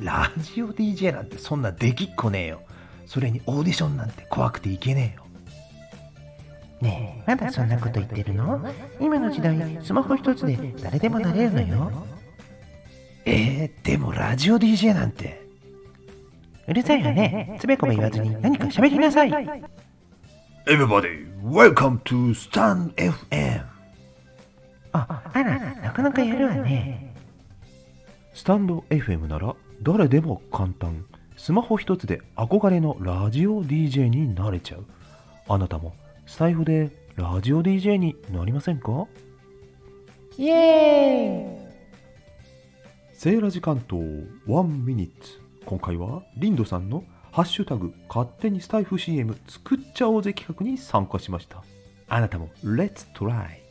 ラジオ DJ なんてそんなできっこねえよ。それにオーディションなんて怖くていけねえよ。ねえまだそんなこと言ってるの？今の時代スマホ一つで誰でもなれるのよ。えー、でもラジオ DJ なんて。うるさいわね。つべこべ言わずに何か喋りなさい。Everybody, welcome to Stan FM ああらなかなかやるわねスタンド FM なら誰でも簡単。スマホ一つで憧れのラジオ DJ になれちゃう。あなたもスタイフでラジオ DJ になりませんか？イエーイ。セーラジ関東1ミニッツ。今回はリンドさんのハッシュタグ勝手にスタイフ CM 作っちゃおうぜ企画に参加しました。あなたもレッツトライ。